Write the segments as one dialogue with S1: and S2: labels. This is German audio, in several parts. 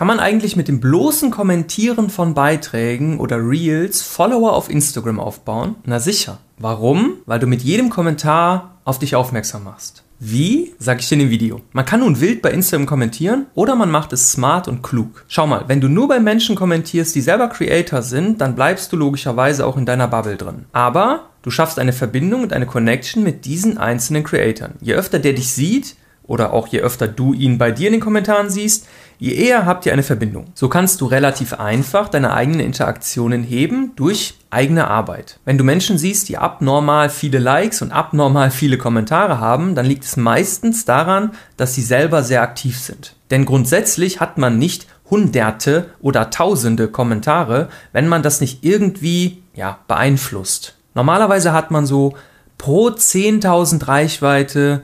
S1: Kann man eigentlich mit dem bloßen Kommentieren von Beiträgen oder Reels Follower auf Instagram aufbauen? Na sicher. Warum? Weil du mit jedem Kommentar auf dich aufmerksam machst. Wie? Sag ich dir in dem Video. Man kann nun wild bei Instagram kommentieren oder man macht es smart und klug. Schau mal, wenn du nur bei Menschen kommentierst, die selber Creator sind, dann bleibst du logischerweise auch in deiner Bubble drin. Aber du schaffst eine Verbindung und eine Connection mit diesen einzelnen Creatoren. Je öfter der dich sieht, oder auch je öfter du ihn bei dir in den Kommentaren siehst, je eher habt ihr eine Verbindung. So kannst du relativ einfach deine eigenen Interaktionen heben durch eigene Arbeit. Wenn du Menschen siehst, die abnormal viele Likes und abnormal viele Kommentare haben, dann liegt es meistens daran, dass sie selber sehr aktiv sind. Denn grundsätzlich hat man nicht hunderte oder tausende Kommentare, wenn man das nicht irgendwie ja, beeinflusst. Normalerweise hat man so pro 10.000 Reichweite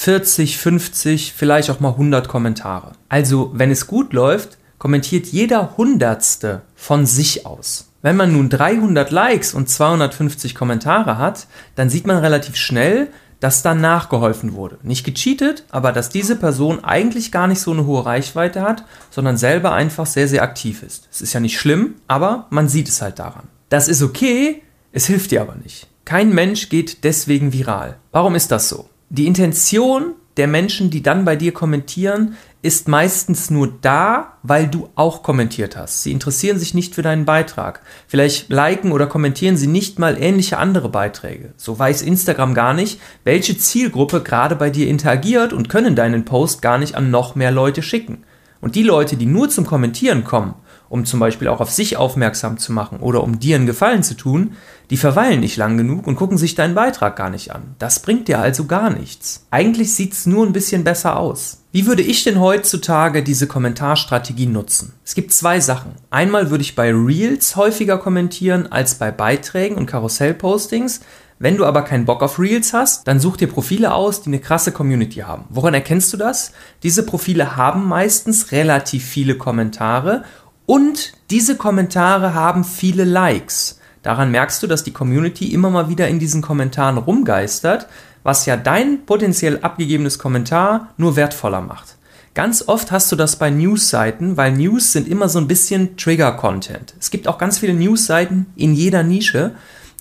S1: 40, 50, vielleicht auch mal 100 Kommentare. Also, wenn es gut läuft, kommentiert jeder Hundertste von sich aus. Wenn man nun 300 Likes und 250 Kommentare hat, dann sieht man relativ schnell, dass dann nachgeholfen wurde. Nicht gecheatet, aber dass diese Person eigentlich gar nicht so eine hohe Reichweite hat, sondern selber einfach sehr, sehr aktiv ist. Es ist ja nicht schlimm, aber man sieht es halt daran. Das ist okay, es hilft dir aber nicht. Kein Mensch geht deswegen viral. Warum ist das so? Die Intention der Menschen, die dann bei dir kommentieren, ist meistens nur da, weil du auch kommentiert hast. Sie interessieren sich nicht für deinen Beitrag. Vielleicht liken oder kommentieren sie nicht mal ähnliche andere Beiträge. So weiß Instagram gar nicht, welche Zielgruppe gerade bei dir interagiert und können deinen Post gar nicht an noch mehr Leute schicken. Und die Leute, die nur zum Kommentieren kommen um zum Beispiel auch auf sich aufmerksam zu machen oder um dir einen Gefallen zu tun, die verweilen nicht lang genug und gucken sich deinen Beitrag gar nicht an. Das bringt dir also gar nichts. Eigentlich sieht's nur ein bisschen besser aus. Wie würde ich denn heutzutage diese Kommentarstrategie nutzen? Es gibt zwei Sachen. Einmal würde ich bei Reels häufiger kommentieren als bei Beiträgen und Karussellpostings. Wenn du aber keinen Bock auf Reels hast, dann such dir Profile aus, die eine krasse Community haben. Woran erkennst du das? Diese Profile haben meistens relativ viele Kommentare und diese Kommentare haben viele Likes. Daran merkst du, dass die Community immer mal wieder in diesen Kommentaren rumgeistert, was ja dein potenziell abgegebenes Kommentar nur wertvoller macht. Ganz oft hast du das bei News-Seiten, weil News sind immer so ein bisschen Trigger-Content. Es gibt auch ganz viele News-Seiten in jeder Nische,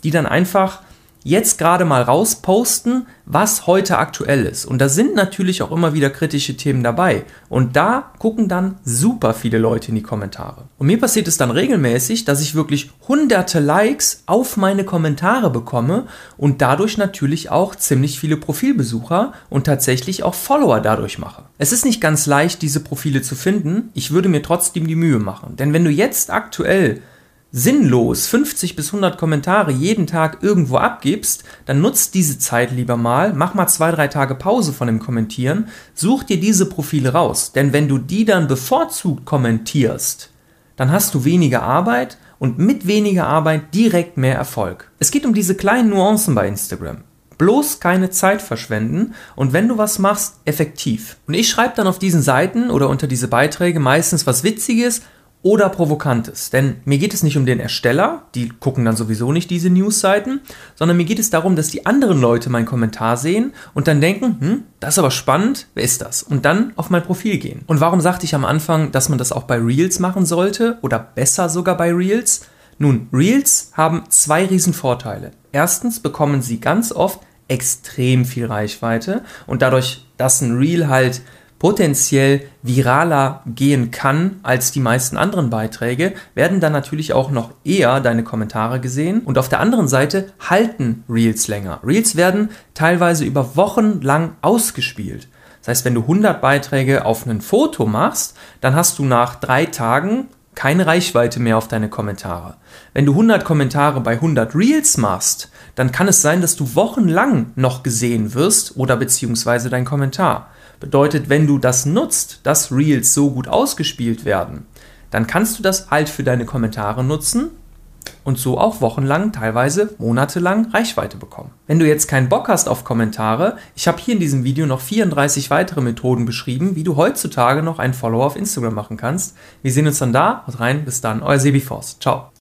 S1: die dann einfach jetzt gerade mal rausposten, was heute aktuell ist. Und da sind natürlich auch immer wieder kritische Themen dabei. Und da gucken dann super viele Leute in die Kommentare. Und mir passiert es dann regelmäßig, dass ich wirklich hunderte Likes auf meine Kommentare bekomme und dadurch natürlich auch ziemlich viele Profilbesucher und tatsächlich auch Follower dadurch mache. Es ist nicht ganz leicht, diese Profile zu finden. Ich würde mir trotzdem die Mühe machen. Denn wenn du jetzt aktuell sinnlos 50 bis 100 Kommentare jeden Tag irgendwo abgibst, dann nutzt diese Zeit lieber mal, mach mal zwei, drei Tage Pause von dem Kommentieren, such dir diese Profile raus. Denn wenn du die dann bevorzugt kommentierst, dann hast du weniger Arbeit und mit weniger Arbeit direkt mehr Erfolg. Es geht um diese kleinen Nuancen bei Instagram. Bloß keine Zeit verschwenden und wenn du was machst, effektiv. Und ich schreibe dann auf diesen Seiten oder unter diese Beiträge meistens was Witziges oder Provokantes. Denn mir geht es nicht um den Ersteller, die gucken dann sowieso nicht diese Newsseiten, sondern mir geht es darum, dass die anderen Leute meinen Kommentar sehen und dann denken, hm, das ist aber spannend, wer ist das? Und dann auf mein Profil gehen. Und warum sagte ich am Anfang, dass man das auch bei Reels machen sollte oder besser sogar bei Reels? Nun, Reels haben zwei riesen Vorteile. Erstens bekommen sie ganz oft extrem viel Reichweite und dadurch, dass ein Reel halt potenziell viraler gehen kann als die meisten anderen Beiträge, werden dann natürlich auch noch eher deine Kommentare gesehen. Und auf der anderen Seite halten Reels länger. Reels werden teilweise über Wochen lang ausgespielt. Das heißt, wenn du 100 Beiträge auf ein Foto machst, dann hast du nach drei Tagen keine Reichweite mehr auf deine Kommentare. Wenn du 100 Kommentare bei 100 Reels machst, dann kann es sein, dass du wochenlang noch gesehen wirst oder beziehungsweise dein Kommentar. Bedeutet, wenn du das nutzt, dass Reels so gut ausgespielt werden, dann kannst du das halt für deine Kommentare nutzen und so auch wochenlang, teilweise monatelang Reichweite bekommen. Wenn du jetzt keinen Bock hast auf Kommentare, ich habe hier in diesem Video noch 34 weitere Methoden beschrieben, wie du heutzutage noch einen Follower auf Instagram machen kannst. Wir sehen uns dann da. Haut rein, bis dann, euer Sebi Force. Ciao.